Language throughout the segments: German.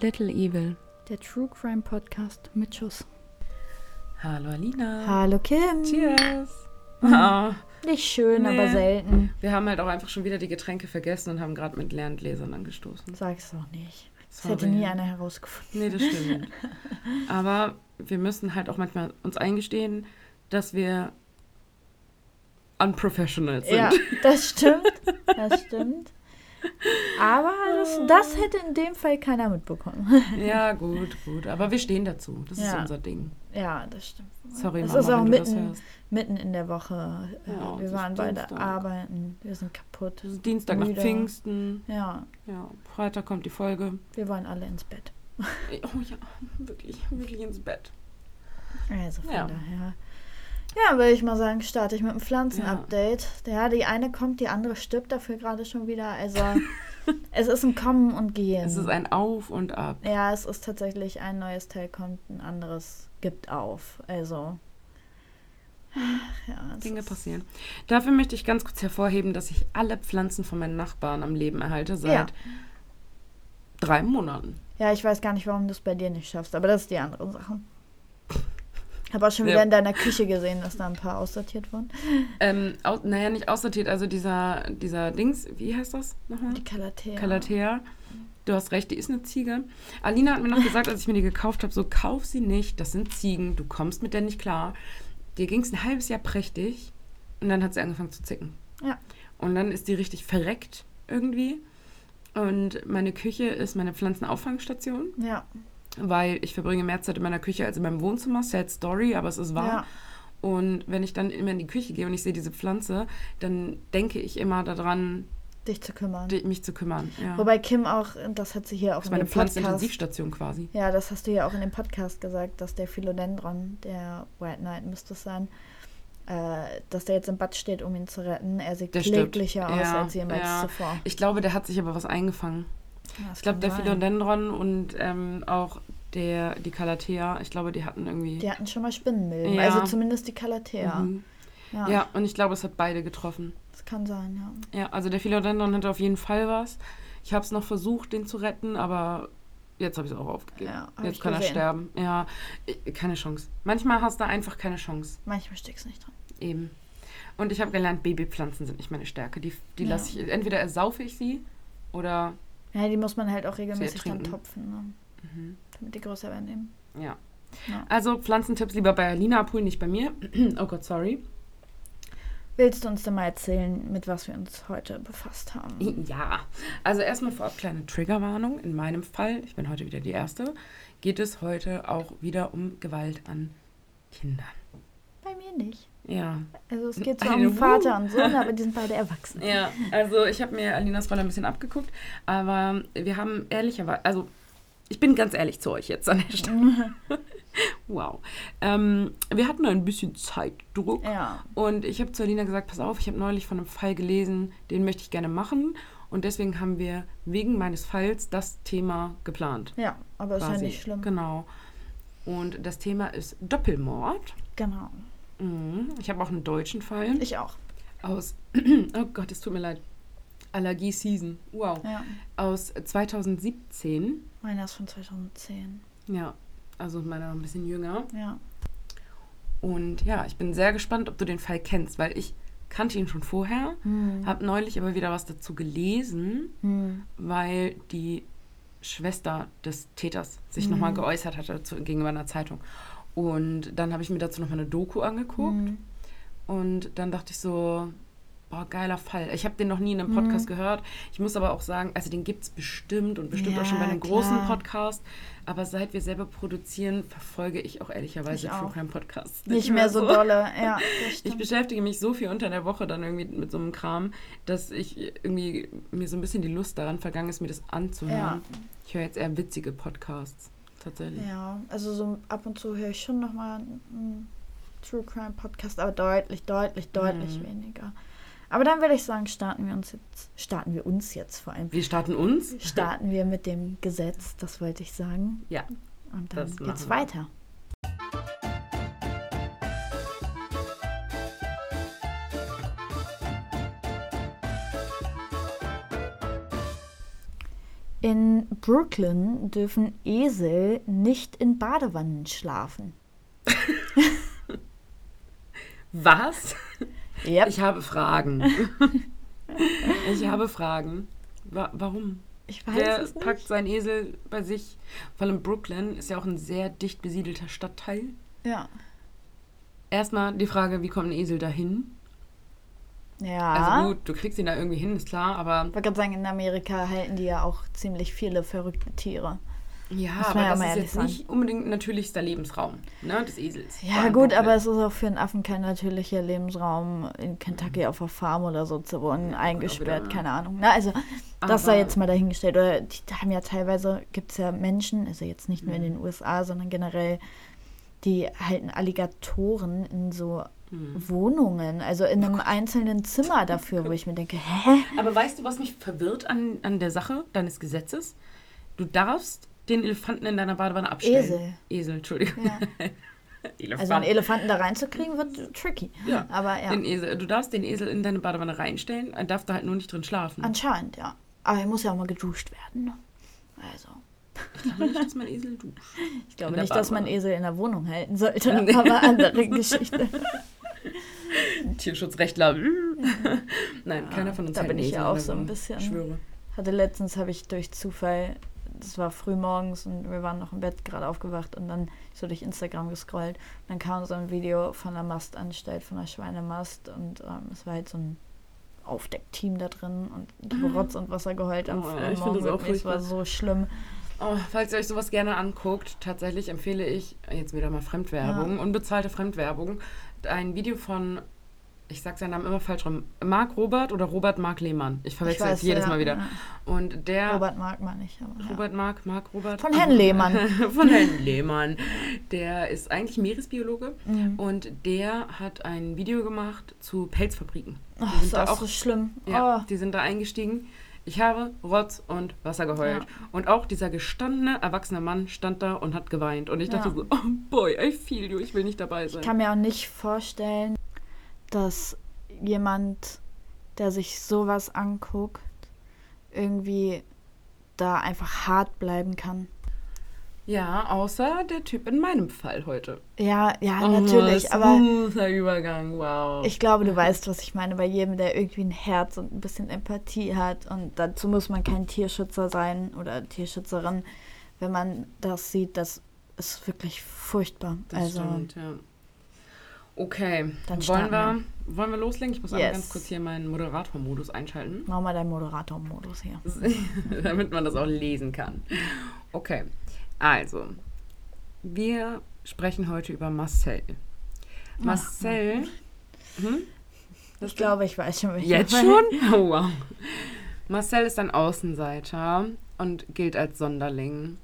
Little Evil. Der True Crime Podcast mit Schuss. Hallo Alina. Hallo Kim. Cheers. Ah, Nicht schön, Nee. aber selten. wir haben halt auch einfach schon wieder die Getränke vergessen und haben gerade mit leeren Gläsern angestoßen. Sag's doch nicht. Das Sorry. hätte nie einer herausgefunden. Nee, das stimmt. Aber wir müssen halt auch manchmal uns eingestehen, dass wir unprofessional sind. Ja, das stimmt. Das stimmt. Aber das, das hätte in dem Fall keiner mitbekommen. Ja, gut, gut. Aber wir stehen dazu. Das ist Ja. unser Ding. Ja, das stimmt. Sorry, Es Mama, ist auch das mitten, mitten in der Woche. Ja, wir ist waren beide Dienstag. arbeiten. Wir sind kaputt. Es ist Dienstag nach Müde. Pfingsten. Ja, Ja, Freitag kommt die Folge. wir wollen alle ins Bett. Oh ja, wirklich, wirklich ins Bett. Also von Ja. daher. Ja, würde ich mal sagen, starte ich mit einem Pflanzenupdate. Ja. die eine kommt, die andere stirbt dafür gerade schon wieder. Also es ist ein Kommen und Gehen. Es ist ein Auf und Ab. ja, es ist tatsächlich ein neues Teil kommt, ein anderes gibt auf. Also ach, ja, Dinge passieren. Dafür möchte ich ganz kurz hervorheben, dass ich alle Pflanzen von meinen Nachbarn am Leben erhalte seit Ja. drei Monaten. Ja, ich weiß gar nicht, warum du es bei dir nicht schaffst, aber das ist die andere Sache. Habe auch schon Ja. wieder in deiner Küche gesehen, dass da ein paar aussortiert wurden. Ähm, au, naja, nicht aussortiert, also dieser, dieser Dings, wie heißt das nochmal? Die Calathea. Calathea. Du hast recht, die ist eine Ziege. Alina hat mir noch gesagt, als ich mir die gekauft habe, so kauf sie nicht, das sind Ziegen, du kommst mit der nicht klar. Dir ging es ein halbes Jahr prächtig und dann hat sie angefangen zu zicken. Ja. Und dann ist die richtig verreckt irgendwie. Und meine Küche ist meine Pflanzenauffangstation, Ja, weil ich verbringe mehr Zeit in meiner Küche als in meinem Wohnzimmer. Sad Story, aber es ist wahr. ja. Und wenn ich dann immer in die Küche gehe und ich sehe diese Pflanze, dann denke ich immer daran, dich zu kümmern. mich zu kümmern. Ja. Wobei Kim auch, das hat sie hier auch das ist in dem Podcast. Pflanzenintensivstation quasi. Ja, das hast du ja auch in dem Podcast gesagt, dass der Philodendron, der White Knight müsste es sein, äh, dass der jetzt im Bad steht, um ihn zu retten. Er sieht Der stirbt. kläglicher aus Ja, als jemals ja. zuvor. Ich glaube, der hat sich aber was eingefangen. Ja, Ich glaube, der sein. Philodendron und ähm, auch der, die Calathea, ich glaube, die hatten irgendwie. Die hatten schon mal Spinnenmilben, Ja. also zumindest die Calathea. Mhm. Ja, Ja, und ich glaube, es hat beide getroffen. das kann sein, ja. Ja, also der Philodendron hatte auf jeden Fall was. Ich habe es noch versucht, den zu retten, aber jetzt habe ich es auch aufgegeben. Ja, jetzt kann er gesehen. sterben. Ja, keine Chance. Manchmal hast du einfach keine Chance. Manchmal steckst nicht dran. Eben. Und ich habe gelernt, Babypflanzen sind nicht meine Stärke. Die, die Ja. lasse ich, entweder ersaufe ich sie oder, Ja, die muss man halt auch regelmäßig dann topfen, ne? mhm, damit die größer werden eben. ja. Ja. Also Pflanzentipps lieber bei Alina abholen, nicht bei mir. oh Gott, sorry. Willst du uns denn mal erzählen, mit was wir uns heute befasst haben? Ja, also erstmal vorab kleine Triggerwarnung. In meinem Fall, ich bin heute wieder die Erste, geht es heute auch wieder um Gewalt an Kindern. Bei mir nicht. Ja, Also es geht zwar Eine um Vater und Sohn, aber die sind beide erwachsen. Ja, also ich habe mir Alinas Rolle ein bisschen abgeguckt, aber wir haben ehrlicherweise, also ich bin ganz ehrlich zu euch jetzt an der Stelle. wow. Ähm, wir hatten ein bisschen Zeitdruck Ja. und ich habe zu Alina gesagt, pass auf, ich habe neulich von einem Fall gelesen, den möchte ich gerne machen und deswegen haben wir wegen meines Falls das Thema geplant. Ja, aber ist ja quasi. nicht schlimm. Genau. Und das Thema ist Doppelmord. Genau. Mhm. Ich habe auch einen deutschen Fall Ich auch. aus, oh Gott, es tut mir leid, Allergie Season, wow, Ja. aus 2017, Meiner ist von 2010. ja, also meiner noch ein bisschen jünger. Ja. Und ja, ich bin sehr gespannt, ob du den Fall kennst, weil ich kannte ihn schon vorher, Hm. habe neulich aber wieder was dazu gelesen, Hm. weil die Schwester des Täters sich Mhm. nochmal geäußert hatte zu, gegenüber einer Zeitung. Und dann habe ich mir dazu nochmal eine Doku angeguckt. Hm. Und dann dachte ich so, boah, geiler Fall. Ich habe den noch nie in einem Podcast gehört. Ich muss aber auch sagen, also den gibt es bestimmt und bestimmt Ja, auch schon bei einem großen klar. Podcast. Aber seit wir selber produzieren, verfolge ich auch ehrlicherweise Ich True auch. Crime Podcasts. Nicht mehr so dolle. Ja, Ich beschäftige mich so viel unter der Woche dann irgendwie mit so einem Kram, dass ich irgendwie mir so ein bisschen die Lust daran vergangen ist, mir das anzuhören. Ja. Ich höre jetzt eher witzige Podcasts. Tatsächlich. Ja, also so ab und zu höre ich schon nochmal einen True Crime Podcast, aber deutlich, deutlich, deutlich Mhm. weniger. Aber dann würde ich sagen, starten wir uns jetzt, starten wir uns jetzt vor allem. Wir starten uns. Starten wir mit dem Gesetz, das wollte ich sagen. Ja. Und dann geht's wir. weiter. In Brooklyn dürfen Esel nicht in Badewannen schlafen. Was? Yep. Ich habe Fragen. ich habe Fragen. Wa warum? Ich weiß Wer es nicht. packt seinen Esel bei sich? Vor allem Brooklyn ist ja auch ein sehr dicht besiedelter Stadtteil. Ja. Erstmal die Frage, wie kommt ein Esel dahin? Ja. Also gut, du kriegst ihn da irgendwie hin, ist klar, aber Ich wollte gerade sagen, in Amerika halten die ja auch ziemlich viele verrückte Tiere. ja, Muss aber ja das ist jetzt sagen. nicht unbedingt natürlichster Lebensraum ne, des Esels. Ja gut, aber es ist auch für einen Affen kein natürlicher Lebensraum, in Kentucky auf der Farm oder so zu wohnen, eingesperrt, wieder- keine Ahnung. Na, also das sei jetzt mal dahingestellt. Oder die haben ja teilweise, gibt es ja Menschen, also jetzt nicht nur Mhm. in den USA, sondern generell, die halten Alligatoren in so Mhm. Wohnungen, also in einem einzelnen Zimmer dafür, wo ich mir denke, hä? Aber weißt du, was mich verwirrt an, an der Sache deines Gesetzes? Du darfst den Elefanten in deiner Badewanne abstellen. Esel. Esel, Entschuldigung. Ja. Elefant. Also einen Elefanten da reinzukriegen, wird tricky. Ja. Aber ja, Den Esel. Du darfst den Esel in deine Badewanne reinstellen, er darf da halt nur nicht drin schlafen. anscheinend, ja. Aber er muss ja auch mal geduscht werden. ne? Also. Ich glaube nicht, dass mein Esel duscht. Ich glaube In der nicht, dass man Badewanne. Esel in der Wohnung halten sollte, aber andere Geschichte. Tierschutzrechtler. Nein, keiner von uns da bin ich ja auch der so ein bisschen- Ich schwöre. Hatte letztens habe ich durch Zufall, das war früh morgens und wir waren noch im Bett gerade aufgewacht und dann so durch Instagram gescrollt. Und dann kam so ein Video von einer Mastanstalt, von einer Schweinemast und ähm, es war halt so ein Aufdeckteam da drin und haben Rotz und Wasser geheult am Oh, frühen ich finde Morgen. das auch. Es war so schlimm. Oh, falls ihr euch sowas gerne anguckt, tatsächlich empfehle ich, jetzt wieder mal Fremdwerbung, unbezahlte Fremdwerbung, ein Video von, ich sag seinen Namen immer falsch rum, Marc Robert oder Robert Marc Lehmann. Ich verwechsel Ich es jedes ja, Mal wieder. ja. Und der... Robert mag man nicht. Aber, ja. Robert Marc, Marc Robert. Von Herrn Lehmann. Von Herrn Lehmann. Der ist eigentlich Meeresbiologe Mhm. und der hat ein Video gemacht zu Pelzfabriken. Die sind ist da auch so schlimm. ja, Oh. die sind da eingestiegen. Ich habe Rotz und Wasser geheult. Ja. Und auch dieser gestandene, erwachsene Mann stand da und hat geweint. Und ich dachte Ja. so, oh boy, I feel you, ich will nicht dabei sein. Ich kann mir auch nicht vorstellen, dass jemand, der sich sowas anguckt, irgendwie da einfach hart bleiben kann. Ja, außer der Typ in meinem Fall heute. Ja, ja, Oh, natürlich, aber Übergang, wow. ich glaube, du weißt, was ich meine. Bei jedem, der irgendwie ein Herz und ein bisschen Empathie hat. Und dazu muss man kein Tierschützer sein oder Tierschützerin, wenn man das sieht, das ist wirklich furchtbar. das also, stimmt, ja. Okay, Dann wollen starten wir, wollen wir loslegen? Ich muss Yes. ganz kurz hier meinen Moderator-Modus einschalten. mach mal deinen Moderator-Modus hier. damit man das auch lesen kann. Okay, also, wir sprechen heute über Marcel. Marcel. Hm? Ich glaube, ich weiß schon, welche. Jetzt schon? Oh, wow. Marcel ist ein Außenseiter und gilt als Sonderling.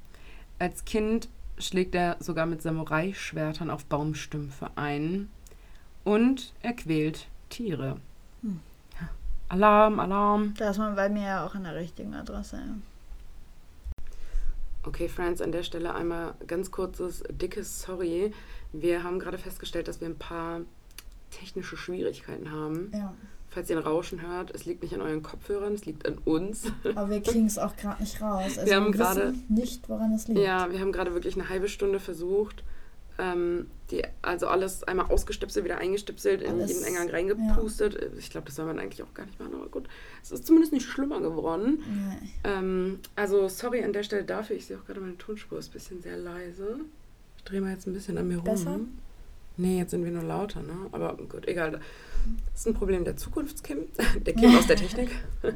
Als Kind schlägt er sogar mit Samurai-Schwertern auf Baumstümpfe ein und er quält Tiere. Hm. Alarm, Alarm. Da ist man bei mir ja auch an der richtigen Adresse. Ja. Okay, Friends, an der Stelle einmal ganz kurzes, dickes Sorry. Wir haben gerade festgestellt, dass wir ein paar technische Schwierigkeiten haben. ja. Falls ihr ein Rauschen hört, es liegt nicht an euren Kopfhörern, es liegt an uns. Aber wir kriegen es auch gerade nicht raus. Also Wir haben gerade- nicht, woran es liegt. Ja, wir haben gerade wirklich eine halbe Stunde versucht, ähm, die, also alles einmal ausgestöpselt, wieder eingestöpselt, in jeden Eingang reingepustet. Ich glaube, das soll man eigentlich auch gar nicht machen, aber gut. Es ist zumindest nicht schlimmer geworden. Nee. Ähm, also, sorry an der Stelle dafür. Ich sehe auch gerade, meine Tonspur ist ein bisschen sehr leise. Ich drehe mal jetzt ein bisschen an mir rum. Besser? Nee, jetzt sind wir nur lauter, ne? Aber gut, egal. Das ist ein Problem der Zukunftskim, der Kim aus der Technik.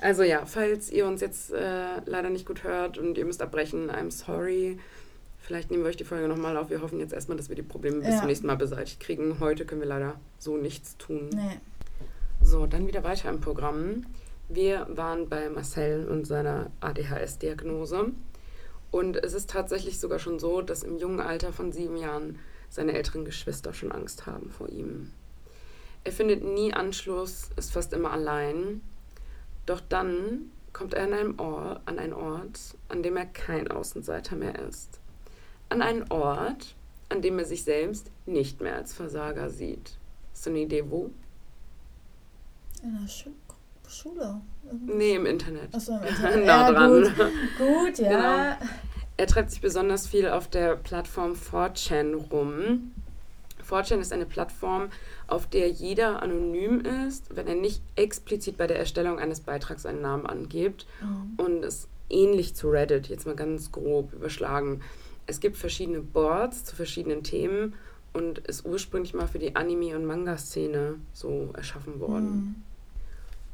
also ja, falls ihr uns jetzt äh, leider nicht gut hört und ihr müsst abbrechen, I'm sorry. Vielleicht nehmen wir euch die Folge nochmal auf. Wir hoffen jetzt erstmal, dass wir die Probleme bis Ja. zum nächsten Mal beseitigt kriegen. Heute können wir leider so nichts tun. Nee. So, dann wieder weiter im Programm. Wir waren bei Marcel und seiner ADHS-Diagnose. Und es ist tatsächlich sogar schon so, dass im jungen Alter von sieben Jahren seine älteren Geschwister schon Angst haben vor ihm. Er findet nie Anschluss, ist fast immer allein. Doch dann kommt er an, einem Ort, an einen Ort, an dem er kein Außenseiter mehr ist. An einen Ort, an dem er sich selbst nicht mehr als Versager sieht. Hast du eine Idee, wo? In der Schul Schule. Nee, im Internet. Achso, im Internet. nah ja, dran. Gut, gut ja. Genau. Er treibt sich besonders viel auf der Plattform 4chan rum. 4chan ist eine Plattform, auf der jeder anonym ist, wenn er nicht explizit bei der Erstellung eines Beitrags einen Namen angibt. Mhm. Und ist ähnlich zu Reddit, jetzt mal ganz grob überschlagen. Es gibt verschiedene Boards zu verschiedenen Themen und ist ursprünglich mal für die Anime- und Manga-Szene so erschaffen worden. Mhm.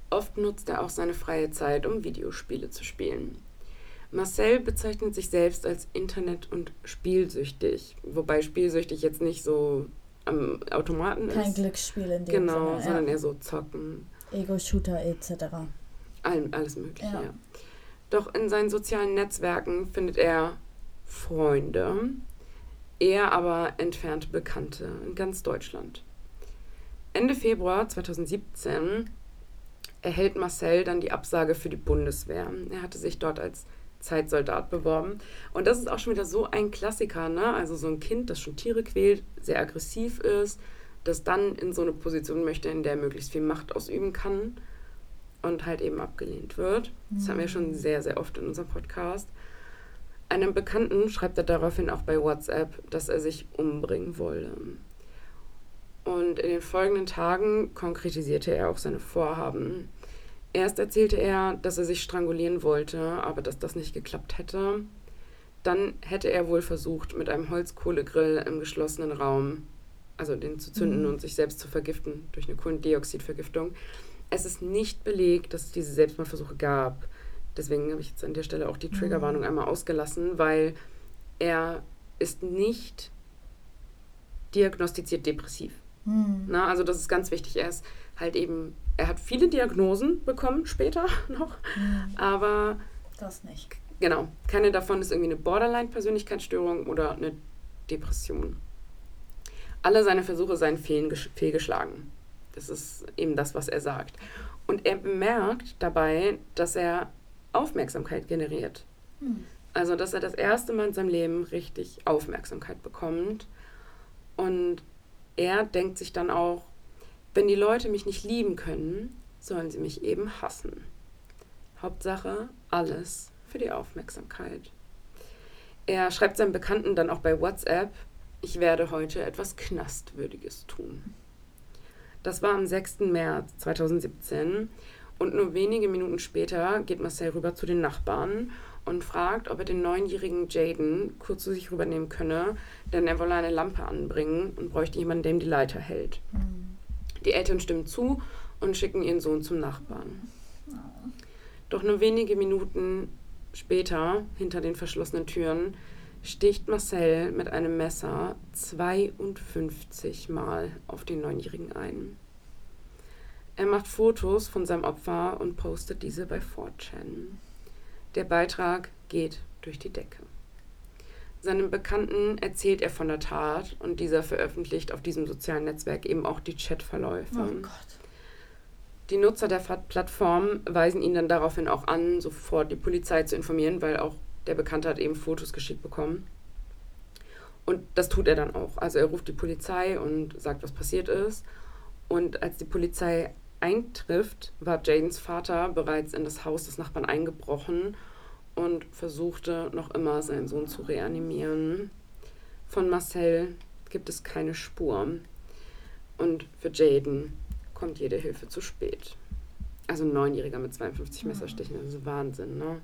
Oft nutzt er auch seine freie Zeit, um Videospiele zu spielen. Marcel bezeichnet sich selbst als Internet- und spielsüchtig, wobei spielsüchtig jetzt nicht so am Automaten Kein ist. Glücksspiel in dem Genau, Sinne. sondern ja. eher so zocken, Ego-Shooter etc. all, alles Mögliche. Ja. Ja. Doch in seinen sozialen Netzwerken findet er Freunde, eher aber entfernte Bekannte in ganz Deutschland. Ende Februar 2017 erhält Marcel dann die Absage für die Bundeswehr. Er hatte sich dort als Zeitsoldat beworben. Und das ist auch schon wieder so ein Klassiker, ne? Also so ein Kind, das schon Tiere quält, sehr aggressiv ist, das dann in so eine Position möchte, in der er möglichst viel Macht ausüben kann und halt eben abgelehnt wird. Das haben wir schon sehr, sehr oft in unserem Podcast. Einem Bekannten schreibt er daraufhin auch bei WhatsApp, dass er sich umbringen wolle. Und in den folgenden Tagen konkretisierte er auch seine Vorhaben. Erst erzählte er, dass er sich strangulieren wollte, aber dass das nicht geklappt hätte. Dann hätte er wohl versucht, mit einem Holzkohlegrill im geschlossenen Raum, also den zu zünden Mhm. und sich selbst zu vergiften durch eine Kohlendioxidvergiftung. Es ist nicht belegt, dass es diese Selbstmordversuche gab. Deswegen habe ich jetzt an der Stelle auch die Triggerwarnung einmal ausgelassen, weil er ist nicht diagnostiziert depressiv. Hm. Na, also das ist ganz wichtig. Er ist halt eben, er hat viele Diagnosen bekommen später noch, Hm. aber Das nicht. genau, keine davon ist irgendwie eine Borderline-Persönlichkeitsstörung oder eine Depression. Alle seine Versuche seien fehlgesch- fehlgeschlagen. Das ist eben das, was er sagt. Und er bemerkt dabei, dass er Aufmerksamkeit generiert. Hm. Also, dass er das erste Mal in seinem Leben richtig Aufmerksamkeit bekommt. Und er denkt sich dann auch, wenn die Leute mich nicht lieben können, sollen sie mich eben hassen. Hauptsache, alles für die Aufmerksamkeit. Er schreibt seinem Bekannten dann auch bei WhatsApp, ich werde heute etwas Knastwürdiges tun. Das war am 6. März 2017 und nur wenige Minuten später geht Marcel rüber zu den Nachbarn und fragt, ob er den neunjährigen Jaden kurz zu sich rübernehmen könne, denn er wolle eine Lampe anbringen und bräuchte jemanden, der ihm die Leiter hält. Hm. Die Eltern stimmen zu und schicken ihren Sohn zum Nachbarn. Doch nur wenige Minuten später, hinter den verschlossenen Türen, sticht Marcel mit einem Messer 52 Mal auf den Neunjährigen ein. Er macht Fotos von seinem Opfer und postet diese bei 4chan. Der Beitrag geht durch die Decke. Seinem Bekannten erzählt er von der Tat und dieser veröffentlicht auf diesem sozialen Netzwerk eben auch die Chatverläufe. Oh Gott. Die Nutzer der Plattform weisen ihn dann daraufhin auch an, sofort die Polizei zu informieren, weil auch der Bekannte hat eben Fotos geschickt bekommen. Und das tut er dann auch. Also er ruft die Polizei und sagt, was passiert ist. Und als die Polizei eintrifft, war Jadens Vater bereits in das Haus des Nachbarn eingebrochen und versuchte noch immer seinen Sohn zu reanimieren. Von Marcel gibt es keine Spur. Und für Jaden kommt jede Hilfe zu spät. Also ein Neunjähriger mit 52 Messerstichen, das ist Wahnsinn, ne?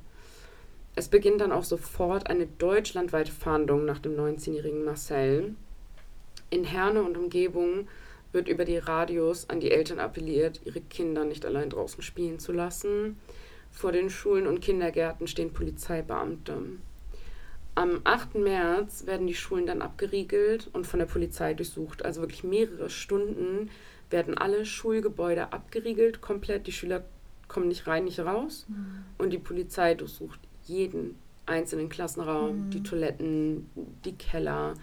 Es beginnt dann auch sofort eine deutschlandweite Fahndung nach dem 19-jährigen Marcel. In Herne und Umgebung wird über die Radios an die Eltern appelliert, ihre Kinder nicht allein draußen spielen zu lassen. Vor den Schulen und Kindergärten stehen Polizeibeamte. Am 8. März werden die Schulen dann abgeriegelt und von der Polizei durchsucht. Also wirklich mehrere Stunden werden alle Schulgebäude abgeriegelt, komplett. Die Schüler kommen nicht rein, nicht raus. Und die Polizei durchsucht jeden einzelnen Klassenraum, Mhm. die Toiletten, die Keller,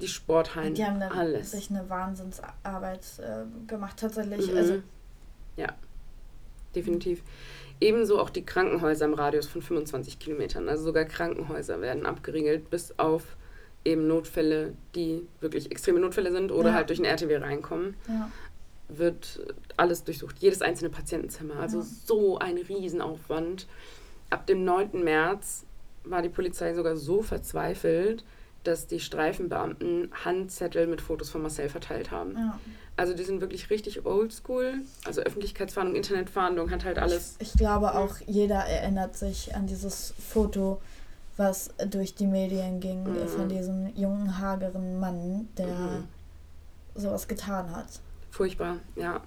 die Sporthallen, Die haben dann alles. sich eine Wahnsinnsarbeit äh, gemacht, tatsächlich. Mhm. Also, definitiv. Ebenso auch die Krankenhäuser im Radius von 25 Kilometern. Also sogar Krankenhäuser werden abgeriegelt, bis auf eben Notfälle, die wirklich extreme Notfälle sind oder Ja. halt durch ein RTW reinkommen. ja. wird alles durchsucht, jedes einzelne Patientenzimmer. Also Ja. so ein Riesenaufwand. Ab dem 9. März war die Polizei sogar so verzweifelt, dass die Streifenbeamten Handzettel mit Fotos von Marcel verteilt haben. Ja. Also die sind wirklich richtig oldschool. Also Öffentlichkeitsfahndung, Internetfahndung hat halt alles. Ich glaube auch, jeder erinnert sich an dieses Foto, was durch die Medien ging, Mhm. von diesem jungen, hageren Mann, der Mhm. sowas getan hat. Furchtbar, ja.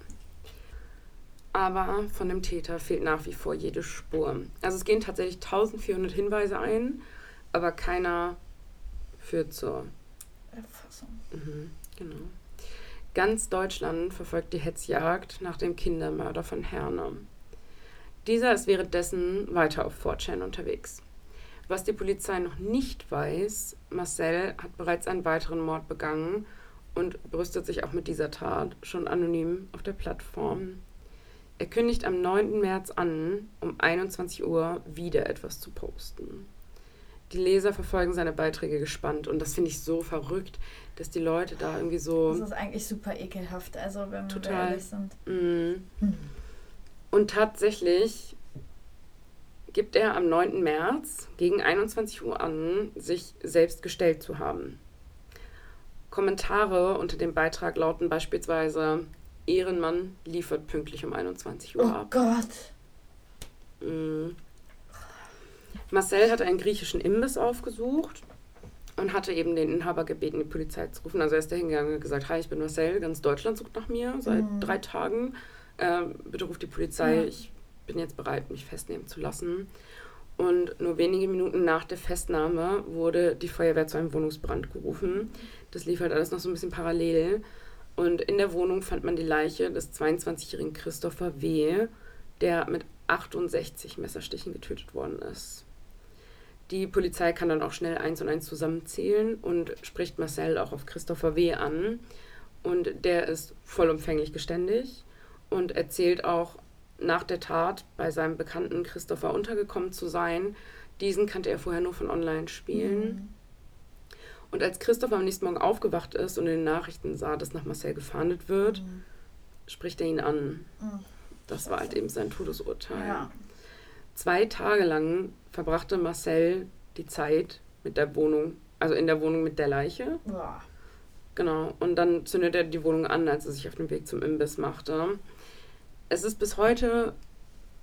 Aber von dem Täter fehlt nach wie vor jede Spur. Also es gehen tatsächlich 1400 Hinweise ein, aber keiner führt zur. Erfassung. Mhm, genau. Ganz Deutschland verfolgt die Hetzjagd nach dem Kindermörder von Herne. Dieser ist währenddessen weiter auf 4chan unterwegs. Was die Polizei noch nicht weiß, Marcel hat bereits einen weiteren Mord begangen und brüstet sich auch mit dieser Tat schon anonym auf der Plattform. Er kündigt am 9. März an, um 21 Uhr wieder etwas zu posten. Die Leser verfolgen seine Beiträge gespannt und das finde ich so verrückt, dass die Leute da irgendwie so. Das ist eigentlich super ekelhaft, also wenn wir Total. ehrlich sind. Mm. Hm. Und tatsächlich gibt er am 9. März gegen 21 Uhr an, sich selbst gestellt zu haben. Kommentare unter dem Beitrag lauten beispielsweise: Ehrenmann liefert pünktlich um 21 Uhr Oh ab. Gott. Mm. Marcel hat einen griechischen Imbiss aufgesucht und hatte eben den Inhaber gebeten, die Polizei zu rufen. Also er ist da hingegangen und gesagt, hi, ich bin Marcel, ganz Deutschland sucht nach mir seit Mhm. drei Tagen. Äh, bitte ruft die Polizei, Ja. ich bin jetzt bereit, mich festnehmen zu lassen. Und nur wenige Minuten nach der Festnahme wurde die Feuerwehr zu einem Wohnungsbrand gerufen. Das lief halt alles noch so ein bisschen parallel. Und in der Wohnung fand man die Leiche des 22-jährigen Christopher W., der mit 68 Messerstichen getötet worden ist. Die Polizei kann dann auch schnell eins und eins zusammenzählen und spricht Marcel auch auf Christopher W. an. Und der ist vollumfänglich geständig und erzählt auch nach der Tat bei seinem Bekannten Christopher untergekommen zu sein. Diesen kannte er vorher nur von Online-Spielen. Mhm. Und als Christopher am nächsten Morgen aufgewacht ist und in den Nachrichten sah, dass nach Marcel gefahndet wird, Mhm. spricht er ihn an. Mhm. Das war halt eben sein Todesurteil. Ja. Zwei Tage lang verbrachte Marcel die Zeit mit der Wohnung, also in der Wohnung mit der Leiche. Boah. Genau. Und dann zündet er die Wohnung an, als er sich auf den Weg zum Imbiss machte. Es ist bis heute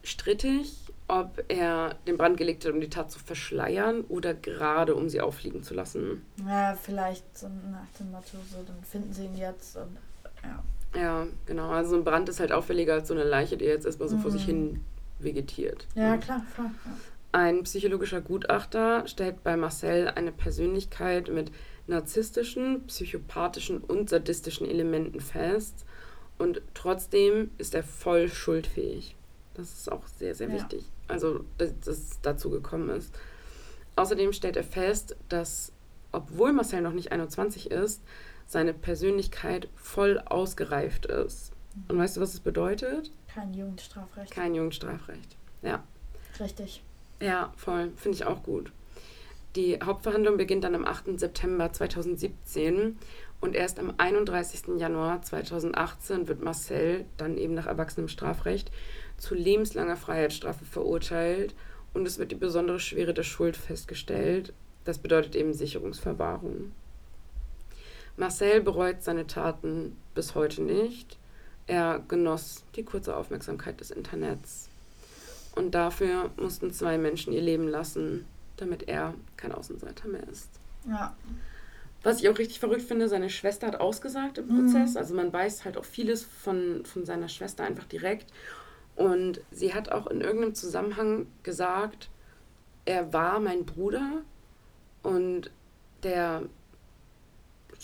strittig, ob er den Brand gelegt hat, um die Tat zu verschleiern oder gerade um sie auffliegen zu lassen. Ja, vielleicht so nach dem Motto, so, dann finden sie ihn jetzt und ja. Ja, genau. Also so ein Brand ist halt auffälliger als so eine Leiche, die jetzt erstmal so vor sich Mhm. hin vegetiert. Ja, klar. Ja. Ein psychologischer Gutachter stellt bei Marcel eine Persönlichkeit mit narzisstischen, psychopathischen und sadistischen Elementen fest. Und trotzdem ist er voll schuldfähig. Das ist auch sehr, sehr Ja. wichtig. Also, dass dass es dazu gekommen ist. Außerdem stellt er fest, dass, obwohl Marcel noch nicht 21 ist, seine Persönlichkeit voll ausgereift ist. Und weißt du, was es bedeutet? Kein Jugendstrafrecht. Kein Jugendstrafrecht. Ja. Richtig. Ja, voll. Finde ich auch gut. Die Hauptverhandlung beginnt dann am 8. September 2017 und erst am 31. Januar 2018 wird Marcel dann eben nach erwachsenem Strafrecht zu lebenslanger Freiheitsstrafe verurteilt und es wird die besondere Schwere der Schuld festgestellt. Das bedeutet eben Sicherungsverwahrung. Marcel bereut seine Taten bis heute nicht. Er genoss die kurze Aufmerksamkeit des Internets. Und dafür mussten zwei Menschen ihr Leben lassen, damit er kein Außenseiter mehr ist. Ja. Was ich auch richtig verrückt finde, seine Schwester hat ausgesagt im Mhm. Prozess. Also man weiß halt auch vieles von, von seiner Schwester einfach direkt. Und sie hat auch in irgendeinem Zusammenhang gesagt, er war mein Bruder und der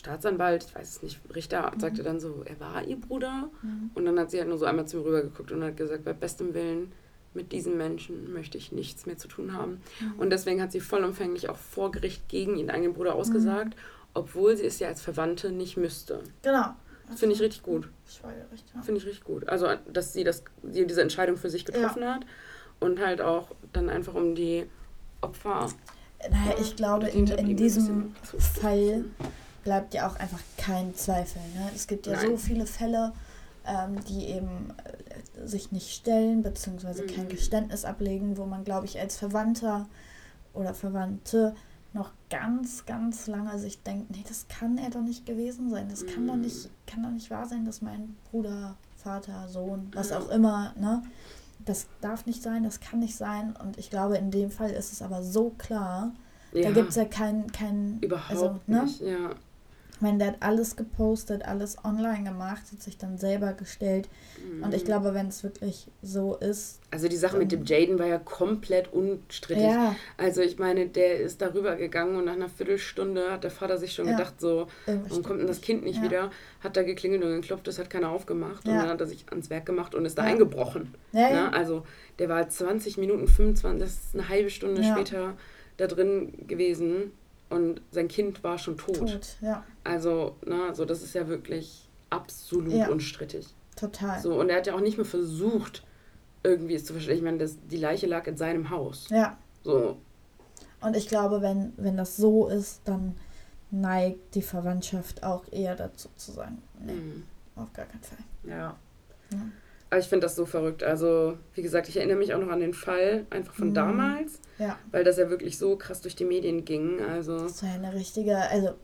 Staatsanwalt, ich weiß es nicht, Richter, sagte dann so, er war ihr Bruder. Mhm. Und dann hat sie halt nur so einmal zu mir rübergeguckt und hat gesagt, bei bestem Willen, mit diesem Menschen möchte ich nichts mehr zu tun haben. Mhm. Und deswegen hat sie vollumfänglich auch vor Gericht gegen ihren eigenen Bruder ausgesagt, obwohl sie es ja als Verwandte nicht müsste. Genau. Das finde ich richtig gut. Ja. Finde ich richtig gut. Also, dass sie, das, sie diese Entscheidung für sich getroffen hat und halt auch dann einfach um die Opfer. Naja, ich glaube, in, in diesem Fall. Bleibt ja auch einfach kein Zweifel. Ne? Es gibt ja so Nein. viele Fälle, ähm, die eben äh, sich nicht stellen, beziehungsweise kein Mhm. Geständnis ablegen, wo man, glaube ich, als Verwandter oder Verwandte noch ganz, ganz lange sich denkt, nee, das kann er doch nicht gewesen sein. Das kann doch Mhm. nicht, kann doch nicht wahr sein, dass mein Bruder, Vater, Sohn, was Ja. auch immer, ne? Das darf nicht sein, das kann nicht sein. Und ich glaube, in dem Fall ist es aber so klar. Da gibt es ja kein, kein überhaupt also, ne? nicht. Ja. Ich meine, der hat alles gepostet, alles online gemacht, hat sich dann selber gestellt. Und ich Mhm. glaube, wenn es wirklich so ist. Also die Sache mit dem Jaden war ja komplett unstrittig. Ja, Also ich meine, der ist darüber gegangen und nach einer Viertelstunde hat der Vater sich schon Ja. gedacht, so, warum kommt denn das Kind nicht Ja. wieder? Hat da geklingelt und geklopft, das hat keiner aufgemacht. Und dann hat er sich ans Werk gemacht und ist da eingebrochen. Ja, ja. Ne? Also der war 20 Minuten, 25, das ist eine halbe Stunde später da drin gewesen und sein Kind war schon tot. tot. Ja, Also, ne, also das ist ja wirklich absolut Ja. unstrittig. total. So, und er hat ja auch nicht mehr versucht, irgendwie es zu verstehen. Ich meine, das, die Leiche lag in seinem Haus. Ja, So, und ich glaube, wenn, wenn das so ist, dann neigt die Verwandtschaft auch eher dazu zu sagen, nee, mhm. auf gar keinen Fall. ja. Ja. Ich finde das so verrückt. Also, wie gesagt, ich erinnere mich auch noch an den Fall einfach von Mhm. damals, Ja, weil das ja wirklich so krass durch die Medien ging. Also, das war ja eine richtige, also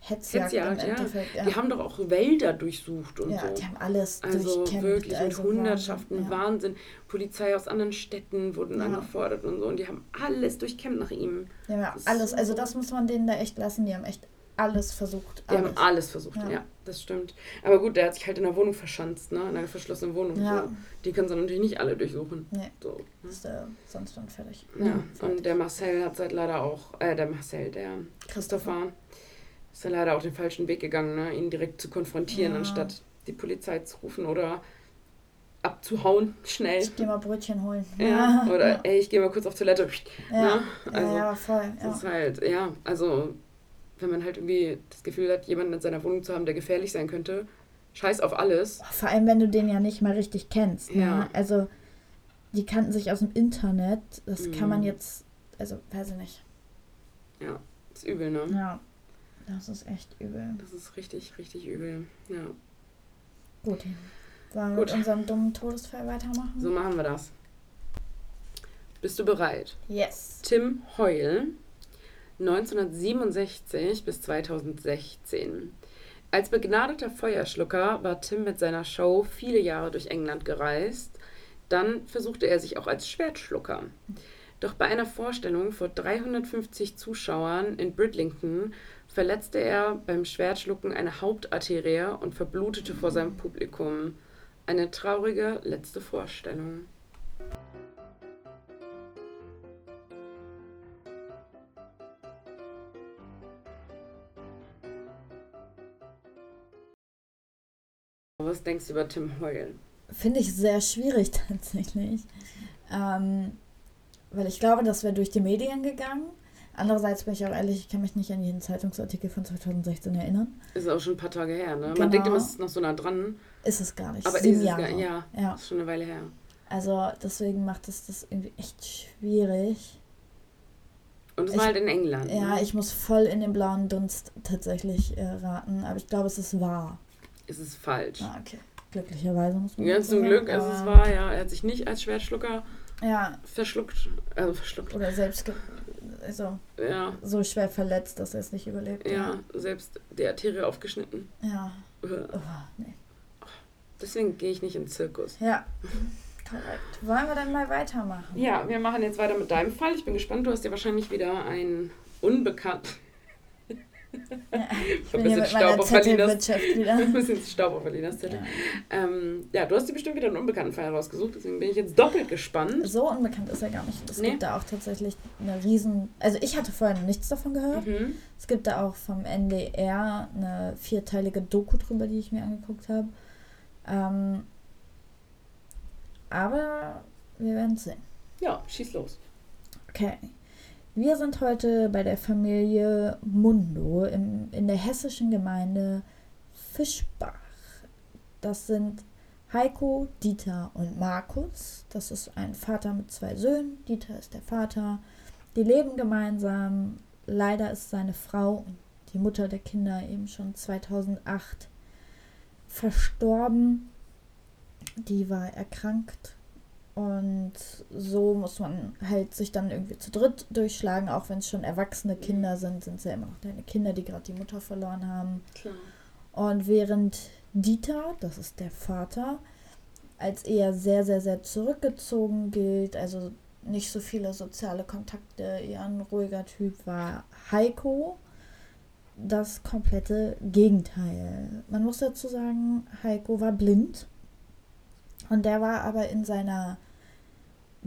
Hetzjagd, Hetzjagd, im ja. Endeffekt. Ja, die haben doch auch Wälder durchsucht und ja so. die haben alles Also durchkämmt. wirklich also mit Hundertschaften, Wahnsinn, ja. Wahnsinn. Polizei aus anderen Städten wurden angefordert und so. Und die haben alles durchkämmt nach ihm. Ja alles, also so- das muss man denen da echt lassen, die haben echt alles versucht. Die Alles. haben alles versucht, ja. Ja. das stimmt. Aber gut, der hat sich halt in der Wohnung verschanzt, ne? In einer verschlossenen Wohnung. Ja. So. Die können sie natürlich nicht alle durchsuchen. Nee. So, ne? Ist äh, sonst dann fertig. Ja, fertig. und der Marcel hat seit leider auch, äh, der Marcel, der Christopher, ist ja leider auch den falschen Weg gegangen, ne? ihn direkt zu konfrontieren, Ja. anstatt die Polizei zu rufen oder abzuhauen, schnell. Ich geh mal Brötchen holen. Ja, oder ja, ey, ich gehe mal kurz auf Toilette. ja, ne? ja, Also, ja, voll. Ja. Das ist halt, ja, also, wenn man halt irgendwie das Gefühl hat, jemanden in seiner Wohnung zu haben, der gefährlich sein könnte, scheiß auf alles. Vor allem, wenn du den ja nicht mal richtig kennst. Ne? Ja. Also, die kannten sich aus dem Internet. Das kann man Mhm. jetzt, also, weiß ich nicht. Ja, ist übel, ne? Ja, das ist echt übel. Das ist richtig, richtig übel. Ja, Gut. Wollen wir Gut. mit unserem dummen Todesfall weitermachen? so machen wir das. Bist du bereit? Yes. Tim Heul, 1967 bis 2016. Als begnadeter Feuerschlucker war Tim mit seiner Show viele Jahre durch England gereist. Dann versuchte er sich auch als Schwertschlucker. Doch bei einer Vorstellung vor 350 Zuschauern in Bridlington verletzte er beim Schwertschlucken eine Hauptarterie und verblutete vor seinem Publikum. Eine traurige letzte Vorstellung. Was denkst du über Tim Heul? Finde ich sehr schwierig tatsächlich. Ähm, weil ich glaube, das wäre durch die Medien gegangen. Andererseits bin ich auch ehrlich, ich kann mich nicht an jeden Zeitungsartikel von 2016 erinnern. Ist auch schon ein paar Tage her, ne? Genau. Man denkt immer, es ist noch so nah dran, Ist es gar nicht. aber Sieben ist es Jahre. gar ja, Ja, ist schon eine Weile her. also deswegen macht es das irgendwie echt schwierig. Und es war halt in England. Ja, ne? ich muss voll in den blauen Dunst tatsächlich äh, raten, aber ich glaube, es ist wahr. Es ist falsch. Ah, okay. Glücklicherweise muss man Ganz dazu zum sagen, Glück ist es aber- wahr, ja. Er hat sich nicht als Schwertschlucker Ja, verschluckt. Also verschluckt. oder selbst also Ja, so schwer verletzt, dass er es nicht überlebt. ja, selbst die Arterie aufgeschnitten. Ja. Oh, nee. Deswegen gehe ich nicht in den Zirkus. Ja. Korrekt. Wollen wir dann mal weitermachen? Ja, wir machen jetzt weiter mit deinem Fall. Ich bin gespannt. Du hast dir wahrscheinlich wieder einen unbekannt. Ja, ich ein bin hier bisschen mit meiner. Zettelwirtschaft wieder. Ein bisschen Staub auf Berliners Zettel. Ja. Ähm, ja, du hast dir bestimmt wieder einen unbekannten Fall rausgesucht. Deswegen bin ich jetzt doppelt gespannt. So unbekannt ist er gar nicht. Es Nee. gibt da auch tatsächlich eine riesen... Also ich hatte vorher noch nichts davon gehört. Mhm. Es gibt da auch vom NDR eine vierteilige Doku drüber, die ich mir angeguckt habe. Ähm, aber wir werden sehen. Ja, schieß los. Okay. Wir sind heute bei der Familie Mundo im, in der hessischen Gemeinde Fischbach. Das sind Heiko, Dieter und Markus. Das ist ein Vater mit zwei Söhnen. Dieter ist der Vater. Die leben gemeinsam. Leider ist seine Frau und die Mutter der Kinder eben schon 2008 verstorben. Die war erkrankt. Und so muss man halt sich dann irgendwie zu dritt durchschlagen, auch wenn es schon erwachsene Kinder sind, sind es ja immer noch deine Kinder, die gerade die Mutter verloren haben. Klar. Und während Dieter, das ist der Vater, als eher sehr, sehr, sehr zurückgezogen gilt, also nicht so viele soziale Kontakte, eher ein ruhiger Typ war Heiko das komplette Gegenteil. Man muss dazu sagen, Heiko war blind und der war aber in seiner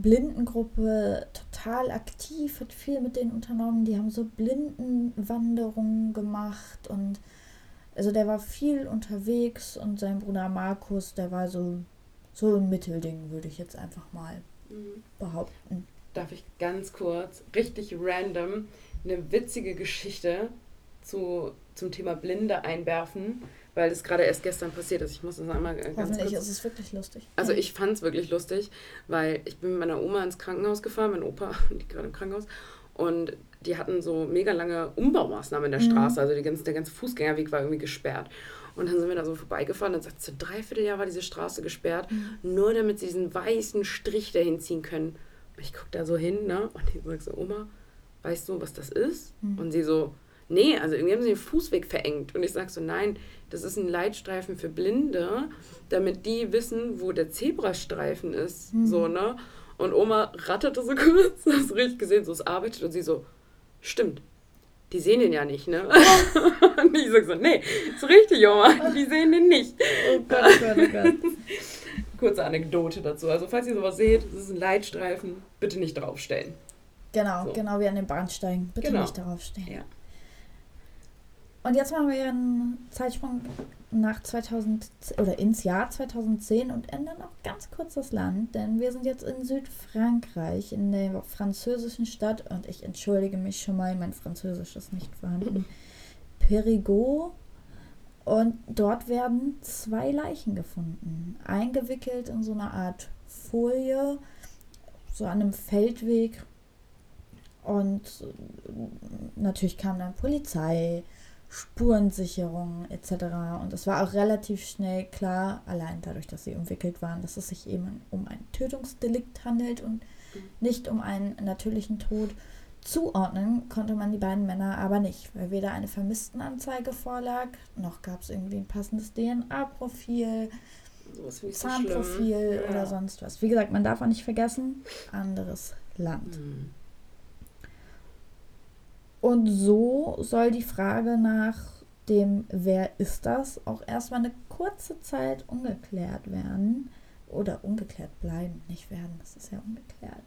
Blindengruppe total aktiv, hat viel mit denen unternommen. Die haben so Blindenwanderungen gemacht und also der war viel unterwegs und sein Bruder Markus, der war so, so ein Mittelding, würde ich jetzt einfach mal mhm. behaupten. Darf ich ganz kurz, richtig random, eine witzige Geschichte zu, zum Thema Blinde einwerfen, weil das gerade erst gestern passiert ist. Ich muss das einmal ganz Hoffentlich kurz... ist es wirklich lustig. Also ich fand es wirklich lustig, weil ich bin mit meiner Oma ins Krankenhaus gefahren, mein Opa liegt gerade im Krankenhaus und die hatten so mega lange Umbaumaßnahmen in der mhm. Straße, also die ganze, der ganze Fußgängerweg war irgendwie gesperrt. Und dann sind wir da so vorbeigefahren und sagt, zu dreiviertel Jahr war diese Straße gesperrt, mhm. nur damit sie diesen weißen Strich dahin ziehen können. Und ich gucke da so hin, ne? Und ich sage so, Oma, weißt du, was das ist? Mhm. Und sie so, nee, also irgendwie haben sie den Fußweg verengt. Und ich sage so, nein, das ist ein Leitstreifen für Blinde, damit die wissen, wo der Zebrastreifen ist. Mhm. So, ne? Und Oma ratterte so kurz, du richtig gesehen, so es arbeitet und sie so, stimmt, die sehen den ja nicht, ne? und ich sag so, nee, ist richtig, Oma, die sehen den nicht. Oh Gott, oh Gott, oh Gott. Kurze Anekdote dazu. Also, falls ihr sowas seht, das ist ein Leitstreifen, bitte nicht draufstellen. Genau, so. genau wie an den Bahnsteigen. Bitte genau. nicht draufstellen. Ja. Und jetzt machen wir einen Zeitsprung nach 2000 oder ins Jahr 2010 und ändern auch ganz kurz das Land, denn wir sind jetzt in Südfrankreich, in der französischen Stadt. Und ich entschuldige mich schon mal, mein Französisch ist nicht vorhanden. Périgord und dort werden zwei Leichen gefunden, eingewickelt in so eine Art Folie, so an einem Feldweg. Und natürlich kam dann Polizei, Spurensicherung etc. Und es war auch relativ schnell klar, allein dadurch, dass sie umwickelt waren, dass es sich eben um ein Tötungsdelikt handelt und nicht um einen natürlichen Tod. Zuordnen konnte man die beiden Männer aber nicht, weil weder eine Vermisstenanzeige vorlag, noch gab es irgendwie ein passendes DNA-Profil, Zahnprofil so oder sonst was. Wie gesagt, man darf auch nicht vergessen, anderes Land. Mhm. Und so soll die Frage nach dem, wer ist das, auch erstmal eine kurze Zeit ungeklärt werden. Oder ungeklärt bleiben, nicht werden, das ist ja ungeklärt.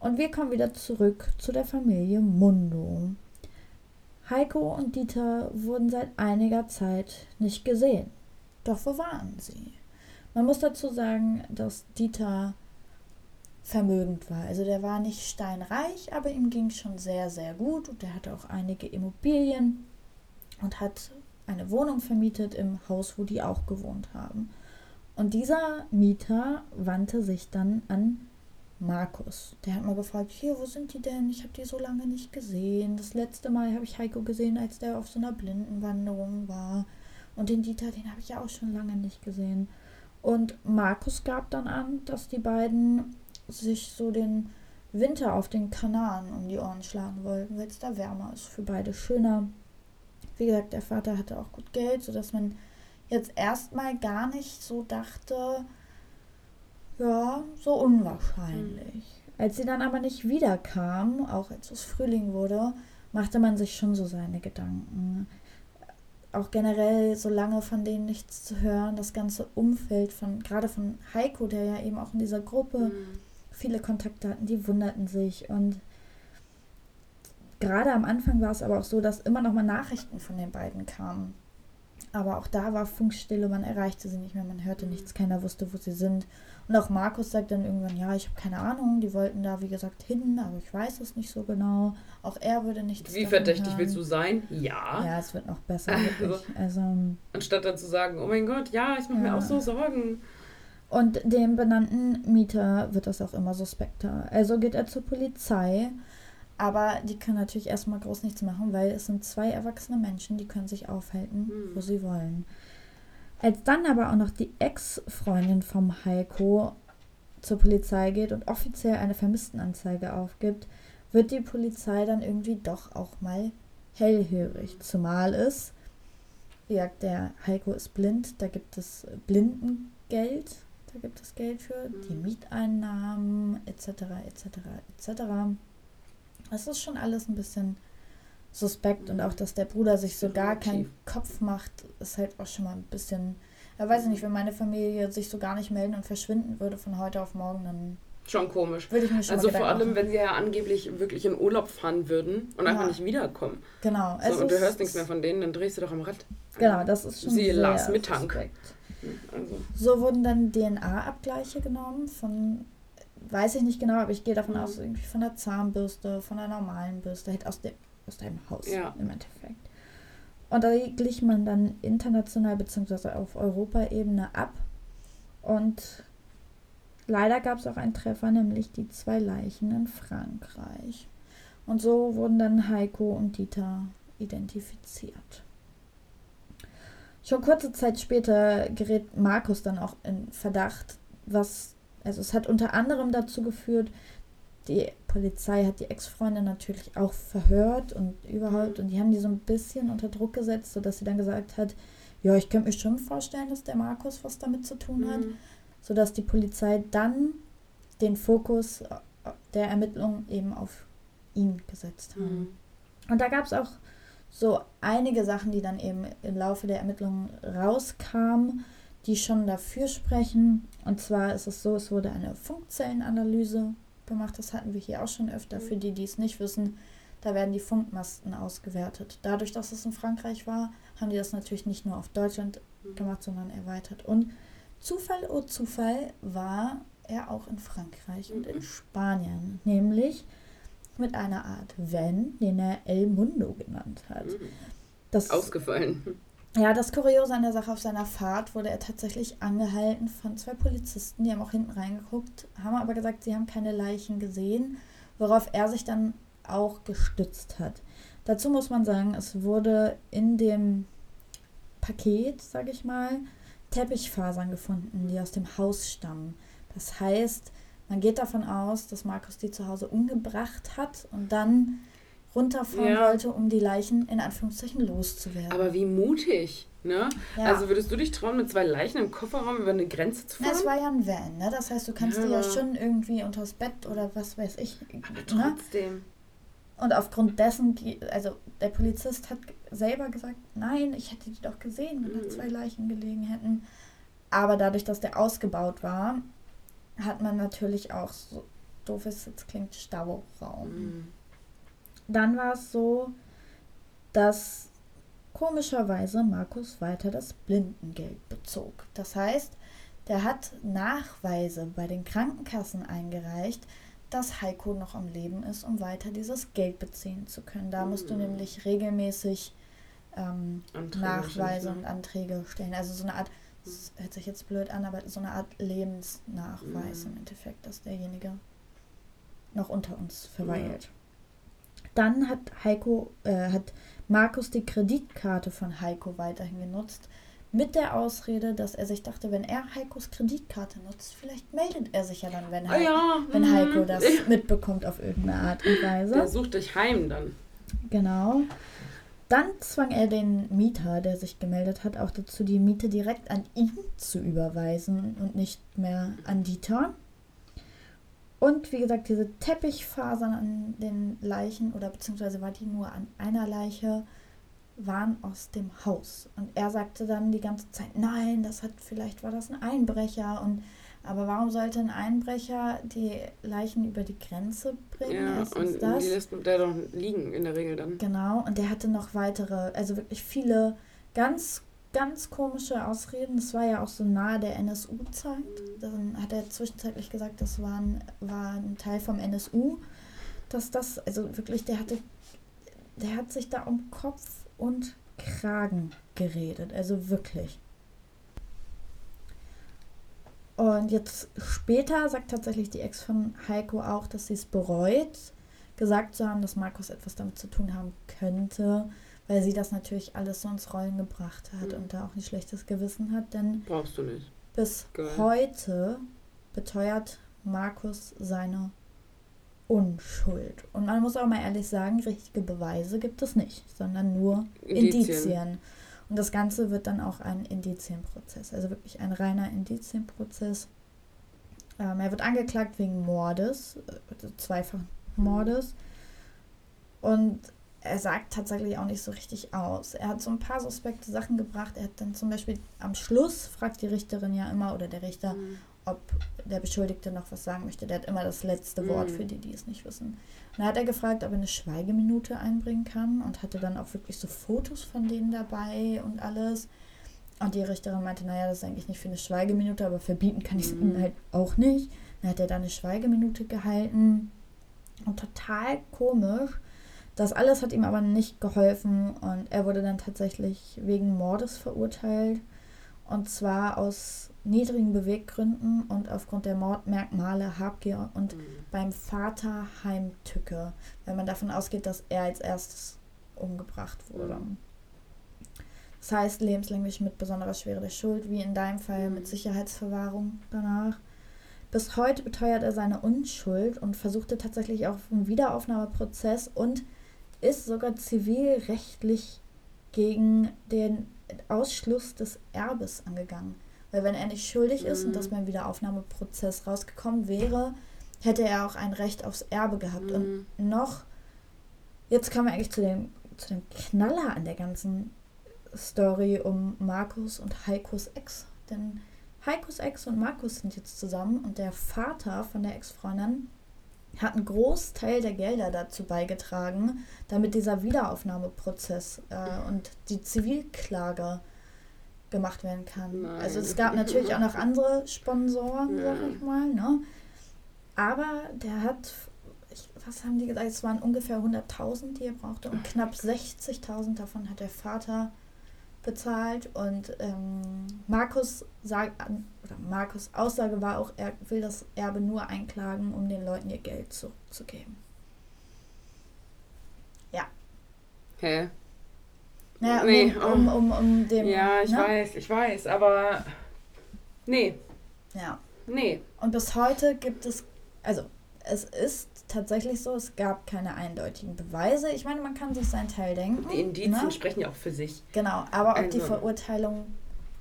Und wir kommen wieder zurück zu der Familie Mundo. Heiko und Dieter wurden seit einiger Zeit nicht gesehen. Doch wo waren sie? Man muss dazu sagen, dass Dieter vermögend war. Also der war nicht steinreich, aber ihm ging schon sehr, sehr gut und er hatte auch einige Immobilien und hat eine Wohnung vermietet im Haus, wo die auch gewohnt haben. Und dieser Mieter wandte sich dann an Markus. Der hat mal gefragt, hier, wo sind die denn? Ich habe die so lange nicht gesehen. Das letzte Mal habe ich Heiko gesehen, als der auf so einer Blindenwanderung war. Und den Dieter, den habe ich ja auch schon lange nicht gesehen. Und Markus gab dann an, dass die beiden sich so den Winter auf den Kanaren um die Ohren schlagen wollten, weil es da wärmer ist, für beide schöner. Wie gesagt, der Vater hatte auch gut Geld, sodass man jetzt erstmal gar nicht so dachte, ja, so unwahrscheinlich. Mhm. Als sie dann aber nicht wiederkam, auch als es Frühling wurde, machte man sich schon so seine Gedanken. Auch generell, so lange von denen nichts zu hören, das ganze Umfeld von, gerade von Heiko, der ja eben auch in dieser Gruppe mhm viele Kontakte hatten, die wunderten sich. Und gerade am Anfang war es aber auch so, dass immer noch mal Nachrichten von den beiden kamen. Aber auch da war Funkstille, man erreichte sie nicht mehr, man hörte nichts, keiner wusste, wo sie sind. Und auch Markus sagt dann irgendwann, ja, ich habe keine Ahnung, die wollten da, wie gesagt, hin, aber ich weiß es nicht so genau. Auch er würde nichts Wie verdächtig hören. willst du sein? Ja. Ja, es wird noch besser. Also, also, anstatt dann zu sagen, oh mein Gott, ja, ich mache ja. mir auch so Sorgen. Und dem benannten Mieter wird das auch immer suspekter. Also geht er zur Polizei, aber die können natürlich erstmal groß nichts machen, weil es sind zwei erwachsene Menschen, die können sich aufhalten, mhm. wo sie wollen. Als dann aber auch noch die Ex-Freundin vom Heiko zur Polizei geht und offiziell eine Vermisstenanzeige aufgibt, wird die Polizei dann irgendwie doch auch mal hellhörig. Zumal es, wie gesagt, der Heiko ist blind, da gibt es Blindengeld, da gibt es Geld für, die Mhm. Mieteinnahmen etc. etc. etc. Das ist schon alles ein bisschen suspekt und auch, dass der Bruder sich so gar keinen Kopf macht, ist halt auch schon mal ein bisschen. Ja, weiß ich nicht, wenn meine Familie sich so gar nicht melden und verschwinden würde von heute auf morgen, dann Schon komisch. würde ich mir schon Also vor allem, machen. wenn sie ja angeblich wirklich in Urlaub fahren würden und einfach Ja. nicht wiederkommen. Genau. So, und du hörst nichts mehr von denen, dann drehst du doch am Rad. Genau, das ist schon Sie las mit Tank. suspekt. Also, So wurden dann DNA-Abgleiche genommen von, weiß ich nicht genau, aber ich gehe davon Mhm. aus, irgendwie von der Zahnbürste, von der normalen Bürste, halt aus, dem, aus deinem Haus Ja. im Endeffekt. Und da glich man dann international bzw. auf Europaebene ab. Und leider gab es auch einen Treffer, nämlich die zwei Leichen in Frankreich. Und so wurden dann Heiko und Dieter identifiziert. Schon kurze Zeit später gerät Markus dann auch in Verdacht, was, also es hat unter anderem dazu geführt, die Polizei hat die Ex-Freundin natürlich auch verhört und überhaupt und die haben die so ein bisschen unter Druck gesetzt, sodass sie dann gesagt hat, ja, ich könnte mir schon vorstellen, dass der Markus was damit zu tun hat, mhm. sodass die Polizei dann den Fokus der Ermittlungen eben auf ihn gesetzt hat. Mhm. Und da gab es auch so einige Sachen, die dann eben im Laufe der Ermittlungen rauskamen, die schon dafür sprechen. Und zwar ist es so, es wurde eine Funkzellenanalyse gemacht. Das hatten wir hier auch schon öfter. Für die, die es nicht wissen, da werden die Funkmasten ausgewertet. Dadurch, dass es in Frankreich war, haben die das natürlich nicht nur auf Deutschland gemacht, sondern erweitert. Und Zufall, oh Zufall, war er auch in Frankreich und in Spanien. Nämlich mit einer Art Van, den er El Mundo genannt hat. Mhm. Das, Ausgefallen. ja, das Kuriose an der Sache, auf seiner Fahrt wurde er tatsächlich angehalten von zwei Polizisten, die haben auch hinten reingeguckt, haben aber gesagt, sie haben keine Leichen gesehen, worauf er sich dann auch gestützt hat. Dazu muss man sagen, es wurde in dem Paket, sage ich mal, Teppichfasern gefunden, die aus dem Haus stammen. Das heißt, man geht davon aus, dass Markus die zu Hause umgebracht hat und dann runterfahren Ja. wollte, um die Leichen in Anführungszeichen loszuwerden. Aber wie mutig, ne? Ja. Also würdest du dich trauen, mit zwei Leichen im Kofferraum über eine Grenze zu Na, fahren? es war ja ein Van, ne? Das heißt, du kannst die ja Ja. schon irgendwie unters Bett oder was weiß ich. Aber Ne? trotzdem. Und aufgrund dessen, also der Polizist hat selber gesagt, nein, ich hätte die doch gesehen, wenn da Mhm. zwei Leichen gelegen hätten. Aber dadurch, dass der ausgebaut war, hat man natürlich auch so doof es jetzt klingt, Stauraum. Mhm. Dann war es so, dass komischerweise Markus weiter das Blindengeld bezog. Das heißt, der hat Nachweise bei den Krankenkassen eingereicht, dass Heiko noch am Leben ist, um weiter dieses Geld beziehen zu können. Da musst du Mhm. nämlich regelmäßig ähm, Nachweise und Anträge stellen. Also so eine Art, das hört sich jetzt blöd an, aber so eine Art Lebensnachweis Mhm. im Endeffekt, dass derjenige noch unter uns verweilt. Dann hat Heiko, äh, hat Markus die Kreditkarte von Heiko weiterhin genutzt, mit der Ausrede, dass er sich dachte, wenn er Heikos Kreditkarte nutzt, vielleicht meldet er sich ja dann, wenn, Ah Hei ja. wenn mhm. Heiko das mitbekommt auf irgendeine Art und Weise. Der sucht dich heim dann. Genau. Dann zwang er den Mieter, der sich gemeldet hat, auch dazu, die Miete direkt an ihn zu überweisen und nicht mehr an Dieter. Und wie gesagt, diese Teppichfasern an den Leichen, oder beziehungsweise war die nur an einer Leiche, waren aus dem Haus. Und er sagte dann die ganze Zeit, nein, das hat, vielleicht war das ein Einbrecher. Und aber warum sollte ein Einbrecher die Leichen über die Grenze bringen? Ja, Erstens und das. die lässt der doch liegen in der Regel dann. Genau, und der hatte noch weitere, also wirklich viele ganz, ganz komische Ausreden. Das war ja auch so nahe der NSU-Zeit. Dann hat er zwischenzeitlich gesagt, das war ein, war ein Teil vom NSU. Dass das, also wirklich, der hatte, der hat sich da um Kopf und Kragen geredet. Also wirklich. Und jetzt später sagt tatsächlich die Ex von Heiko auch, dass sie es bereut, gesagt zu haben, dass Markus etwas damit zu tun haben könnte, weil sie das natürlich alles so ins Rollen gebracht hat Mhm. und da auch ein schlechtes Gewissen hat, denn Brauchst du nicht. bis Geil. heute beteuert Markus seine Unschuld. Und man muss auch mal ehrlich sagen, richtige Beweise gibt es nicht, sondern nur Indizien. Indizien. Und das Ganze wird dann auch ein Indizienprozess, also wirklich ein reiner Indizienprozess. Ähm, er wird angeklagt wegen Mordes, äh, zweifachen Mordes. Und er sagt tatsächlich auch nicht so richtig aus. Er hat so ein paar suspekte Sachen gebracht. Er hat dann zum Beispiel am Schluss, fragt die Richterin ja immer oder der Richter, Mhm. Ob der Beschuldigte noch was sagen möchte. Der hat immer das letzte Mhm. Wort für die, die es nicht wissen. Und da hat er gefragt, ob er eine Schweigeminute einbringen kann und hatte dann auch wirklich so Fotos von denen dabei und alles. Und die Richterin meinte, naja, das ist eigentlich nicht für eine Schweigeminute, aber verbieten kann ich es Mhm. ihnen halt auch nicht. Dann hat er da eine Schweigeminute gehalten. Und total komisch. Das alles hat ihm aber nicht geholfen und er wurde dann tatsächlich wegen Mordes verurteilt. Und zwar aus niedrigen Beweggründen und aufgrund der Mordmerkmale Habgier und Mhm. beim Vater Heimtücke, wenn man davon ausgeht, dass er als erstes umgebracht wurde. Mhm. Das heißt, lebenslänglich mit besonderer Schwere der Schuld, wie in deinem Fall mit Mhm. Sicherheitsverwahrung danach. Bis heute beteuert er seine Unschuld und versuchte tatsächlich auch einen Wiederaufnahmeprozess und ist sogar zivilrechtlich gegen den Ausschluss des Erbes angegangen. Weil wenn er nicht schuldig ist und Mhm. das beim Wiederaufnahmeprozess rausgekommen wäre, hätte er auch ein Recht aufs Erbe gehabt. Und Mhm. noch, jetzt kommen wir eigentlich zu dem, zu dem Knaller an der ganzen Story um Markus und Heikos Ex. Denn Heikos Ex und Markus sind jetzt zusammen und der Vater von der Ex-Freundin hat einen Großteil der Gelder dazu beigetragen, damit dieser Wiederaufnahmeprozess äh, und die Zivilklage gemacht werden kann. Nein. Also es gab natürlich auch noch andere Sponsoren, Ja. sag ich mal, ne? Aber der hat, ich, was haben die gesagt, es waren ungefähr 100.000, die er brauchte und knapp 60.000 davon hat der Vater bezahlt und ähm, Markus sagt, oder Markus Aussage war auch, er will das Erbe nur einklagen, um den Leuten ihr Geld zurückzugeben. Hä? Naja, um, Nee, um, um, um dem. Ja, ich ne? weiß, ich weiß, aber. Nee, Ja. nee. Und bis heute gibt es, also es ist tatsächlich so, es gab keine eindeutigen Beweise. Ich meine, man kann sich seinen Teil denken. Die Indizien ne? sprechen ja auch für sich. Genau, aber ob die Also- Verurteilung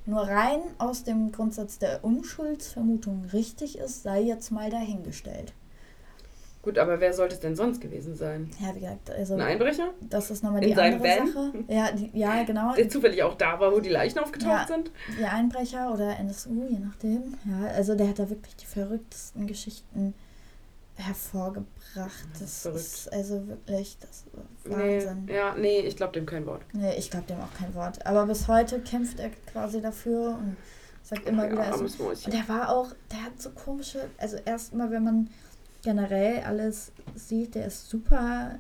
nur rein aus dem Grundsatz der Unschuldsvermutung richtig ist, sei jetzt mal dahingestellt. Gut, aber wer sollte es denn sonst gewesen sein? Ja, wie gesagt, also Ein Einbrecher? das ist nochmal In die seinem andere Van? Sache. Ja, die, ja, genau. Der zufällig auch da war, wo die Leichen aufgetaucht Ja. sind? Die Einbrecher oder NSU, je nachdem. Ja, also der hat da wirklich die verrücktesten Geschichten hervorgebracht. Das ist Das verrückt. ist also wirklich das ist Nee, Wahnsinn. ja, nee, ich glaube dem kein Wort. Nee, ich glaube dem auch kein Wort. Aber bis heute kämpft er quasi dafür und sagt immer wieder, ja, also, Mäuschen. und der war auch, der hat so komische, also erstmal, wenn man generell alles sieht, der ist super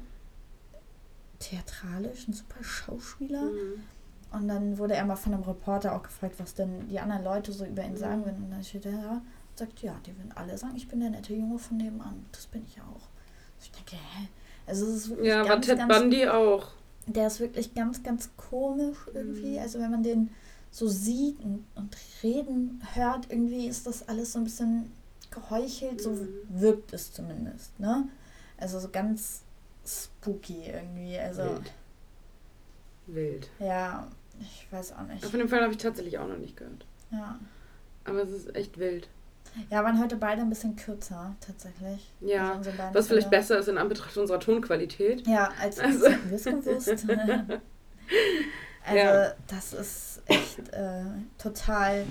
theatralisch, ein super Schauspieler. Mhm. Und dann wurde er mal von einem Reporter auch gefragt, was denn die anderen Leute so über ihn sagen würden. Und dann steht er da und sagt, ja, die würden alle sagen, ich bin der nette Junge von nebenan. Das bin ich auch. Ich denke, hä? Also es ist wirklich Ja, war ganz, Ted ganz, Bundy auch. der ist wirklich ganz, ganz komisch irgendwie. Mhm. Also wenn man den so sieht und, und reden hört, irgendwie ist das alles so ein bisschen geheuchelt, so wirkt es zumindest, ne? Also so ganz spooky irgendwie. Also Wild. Wild. ja, ich weiß auch nicht. Von dem Fall habe ich tatsächlich auch noch nicht gehört. Ja. Aber es ist echt wild. Ja, waren heute beide ein bisschen kürzer, tatsächlich. Ja, Also Was vielleicht Fälle. besser ist in Anbetracht unserer Tonqualität. Ja, als Also- hätten wir es gewusst. also, Ja. das ist echt äh, total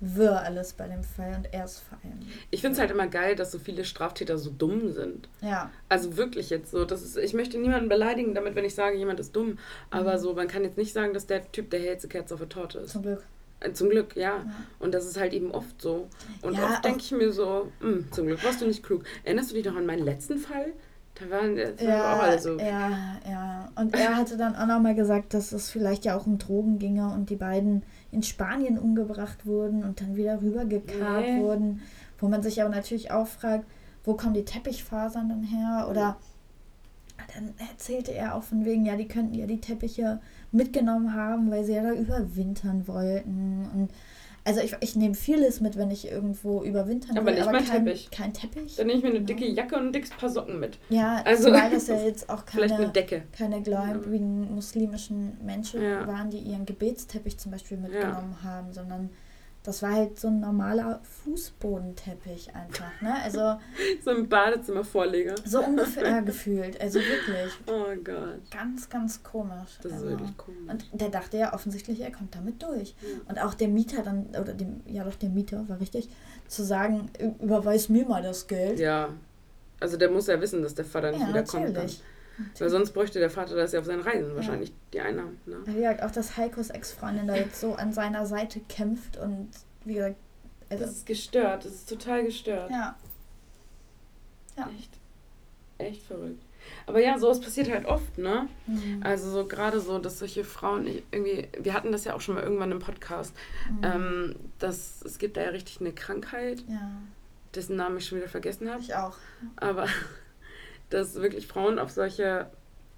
wirr alles bei dem Fall und er ist vor allem. Ich finde es halt immer geil, dass so viele Straftäter so dumm sind. Ja, Also wirklich jetzt so. Das ist, ich möchte niemanden beleidigen damit, wenn ich sage, jemand ist dumm. Aber Mhm. so, man kann jetzt nicht sagen, dass der Typ der hellste Kerze auf der Torte ist. zum Glück. Äh, Zum Glück, ja. Ja. Und das ist halt eben oft so. Und Ja, oft denke ich mir so, "Hm, zum Glück warst du nicht klug. Erinnerst du dich noch an meinen letzten Fall? Da waren, das Ja, auch alle so. ja, ja. Und er hatte dann auch nochmal gesagt, dass es vielleicht ja auch um Drogen ginge und die beiden in Spanien umgebracht wurden und dann wieder rübergekarrt Nee. wurden. Wo man sich aber natürlich auch fragt, wo kommen die Teppichfasern dann her? Oder dann erzählte er auch von wegen, ja, die könnten ja die Teppiche mitgenommen haben, weil sie ja da überwintern wollten. Und also ich, ich nehme vieles mit, wenn ich irgendwo überwintern Aber will, nicht aber mein kein, Teppich. kein Teppich. Dann nehme ich mir eine Ja. dicke Jacke und ein dickes Paar Socken mit. Ja, Also- zumal das ja jetzt auch Vielleicht eine keine, Decke. keine gläubigen muslimischen Menschen Ja. waren, die ihren Gebetsteppich zum Beispiel mitgenommen haben, sondern das war halt so ein normaler Fußbodenteppich einfach. Ne? Also So ein Badezimmervorleger. so ungefähr gefühlt. Also wirklich Oh Gott. ganz, ganz komisch. Das ist also. wirklich komisch. Und der dachte ja offensichtlich, er kommt damit durch. Ja. Und auch der Mieter dann, oder dem, ja doch, der Mieter war richtig, zu sagen, "Ü- überweis mir mal das Geld. Ja. Also der muss ja wissen, dass der Vater nicht Ja, wiederkommt. Dann. Natürlich. Weil sonst bräuchte der Vater das ja auf seinen Reisen wahrscheinlich, die Einnahmen. Ne? Wie gesagt, auch dass Heikos Ex-Freundin da jetzt so an seiner Seite kämpft und wie gesagt, also, Das ist gestört, das ist total gestört. ja. Ja. Echt. Echt verrückt. Aber ja, sowas passiert halt oft, ne? Mhm. Also so gerade so, dass solche Frauen nicht irgendwie, wir hatten das ja auch schon mal irgendwann im Podcast, Mhm. ähm, dass es gibt da ja richtig eine Krankheit, ja, dessen Namen ich schon wieder vergessen habe, ich auch. aber dass wirklich Frauen auf solche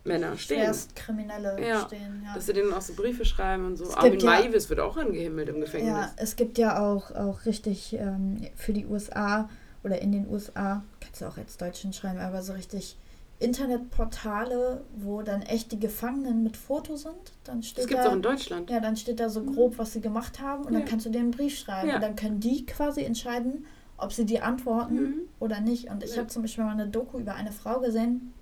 Männer stehen. Schwerst Kriminelle Ja. stehen, ja. Dass sie denen auch so Briefe schreiben und so. Es Armin ja- Maivis wird auch angehimmelt im Gefängnis. Ja, es gibt ja auch, auch richtig ähm, für die USA oder in den USA, kannst du auch als Deutschen schreiben, aber so richtig Internetportale, wo dann echt die Gefangenen mit Foto sind. Dann Das steht gibt es auch in Deutschland. ja, dann steht da so grob, was sie gemacht haben und Ja. dann kannst du denen einen Brief schreiben. Und dann können die quasi entscheiden, ob sie dir antworten Mhm. oder nicht. Und ich Ja. habe zum Beispiel mal eine Doku über eine Frau gesehen,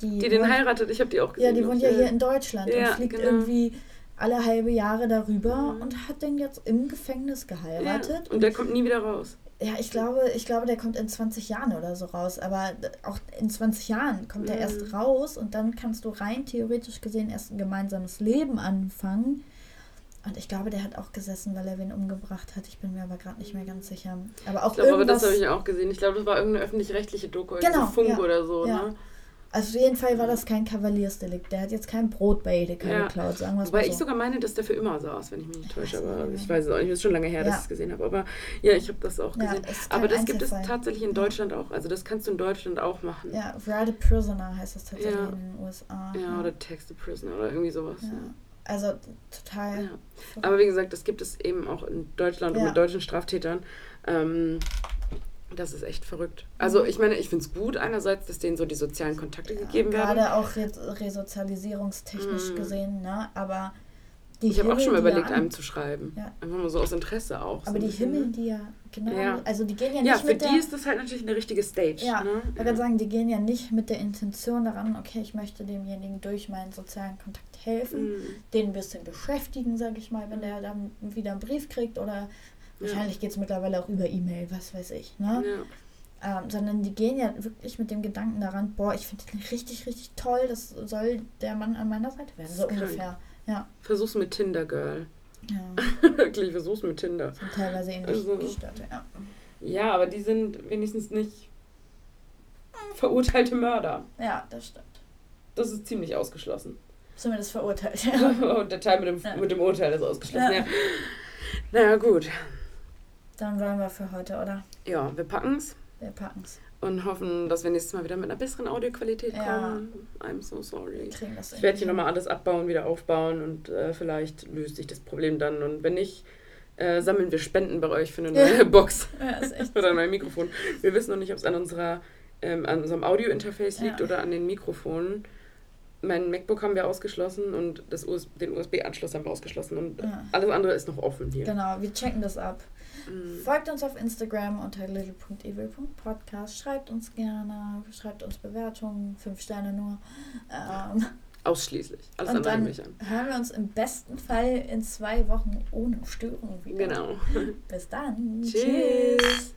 die, Die den wohnt- heiratet, ich habe die auch gesehen. Ja, die wohnt ja hier in Deutschland Ja, und fliegt genau. irgendwie alle halbe Jahre darüber Mhm. und hat den jetzt im Gefängnis geheiratet. Und der kommt nie wieder raus. Ja, ich glaube, ich glaube, der kommt in 20 Jahren oder so raus. Aber auch in 20 Jahren kommt er Mhm. erst raus und dann kannst du rein theoretisch gesehen erst ein gemeinsames Leben anfangen. Und ich glaube, der hat auch gesessen, weil er wen umgebracht hat. Ich bin mir aber gerade nicht mehr ganz sicher. Aber auch Ich glaube, aber das habe ich auch gesehen. Ich glaube, das war irgendeine öffentlich-rechtliche Doku, Genau, so Funk ja. oder so. Ja. Ne? also auf jeden Fall war das kein Kavaliersdelikt. Der hat jetzt kein Brot bei Edeka Ja. geklaut, sagen wir es Wobei mal ich so. sogar meine, dass der für immer saß, wenn ich mich nicht täusche. Aber ich weiß es auch nicht. Es ist schon lange her, dass Ja. ich es gesehen habe. Aber ja, ich habe das auch Ja, gesehen. kein aber das gibt es tatsächlich in Deutschland auch. Also das kannst du in Deutschland auch machen. Ja, Write a Prisoner heißt das tatsächlich Ja. in den USA. Ja, oder Text a Prisoner oder irgendwie sowas. Ja. Ja. Also total. Ja. Aber wie gesagt, das gibt es eben auch in Deutschland und Ja. mit deutschen Straftätern. Ähm, das ist echt verrückt. Also ich meine, ich finde es gut einerseits, dass denen so die sozialen Kontakte gegeben werden. Gerade auch re resozialisierungstechnisch Mm. gesehen, ne? Aber die Ich habe auch schon mal ja überlegt, einem zu schreiben. Ja. Einfach mal so aus Interesse auch. so Aber ein die Himmel, ne? die ja, genau, Ja. also die gehen ja nicht Ja, für mit die der, ist das halt natürlich eine richtige Stage. Ja, ne? ich gerade sagen, die gehen ja nicht mit der Intention daran, okay, ich möchte demjenigen durch meinen sozialen Kontakt helfen, Mhm. den ein bisschen beschäftigen, sage ich mal, wenn der dann wieder einen Brief kriegt oder wahrscheinlich geht es mittlerweile auch über E-Mail, was weiß ich, ne? Ja. Ähm, sondern die gehen ja wirklich mit dem Gedanken daran, boah, ich finde den richtig, richtig toll, das soll der Mann an meiner Seite werden, so ungefähr. Ja, Versuch's mit Tinder, Girl. Ja. Wirklich, versuch's mit Tinder. sind teilweise ähnlich Also- gestört, ja. Ja, aber die sind wenigstens nicht verurteilte Mörder. Ja, das stimmt. Das ist ziemlich ausgeschlossen. Zumindest verurteilt. Und der Teil mit dem, Ja. mit dem Urteil ist ausgeschlossen. Ja. Ja. Naja, gut. Dann wollen wir für heute, oder? Ja, wir packen's Wir packen's. Und hoffen, dass wir nächstes Mal wieder mit einer besseren Audioqualität Ja. kommen. I'm so sorry. Ich werde hier nochmal alles abbauen, wieder aufbauen und äh, vielleicht löst sich das Problem dann. Und wenn nicht, äh, sammeln wir Spenden bei euch für eine Ja. neue Box. Ja, ist echt. oder ein neues Mikrofon. Wir wissen noch nicht, ob es an unserer ähm, an unserem Audio-Interface liegt Ja. oder an den Mikrofonen. Mein MacBook haben wir ausgeschlossen und das US den USB-Anschluss haben wir ausgeschlossen und Ja. alles andere ist noch offen hier. Genau, wir checken das ab. Mhm. Folgt uns auf Instagram unter little.evil.podcast. Schreibt uns gerne, schreibt uns Bewertungen, fünf Sterne nur. Ähm, Ausschließlich. Alles und andere dann mich an. hören wir uns im besten Fall in zwei Wochen ohne Störung wieder. Genau. Bis dann. Tschüss.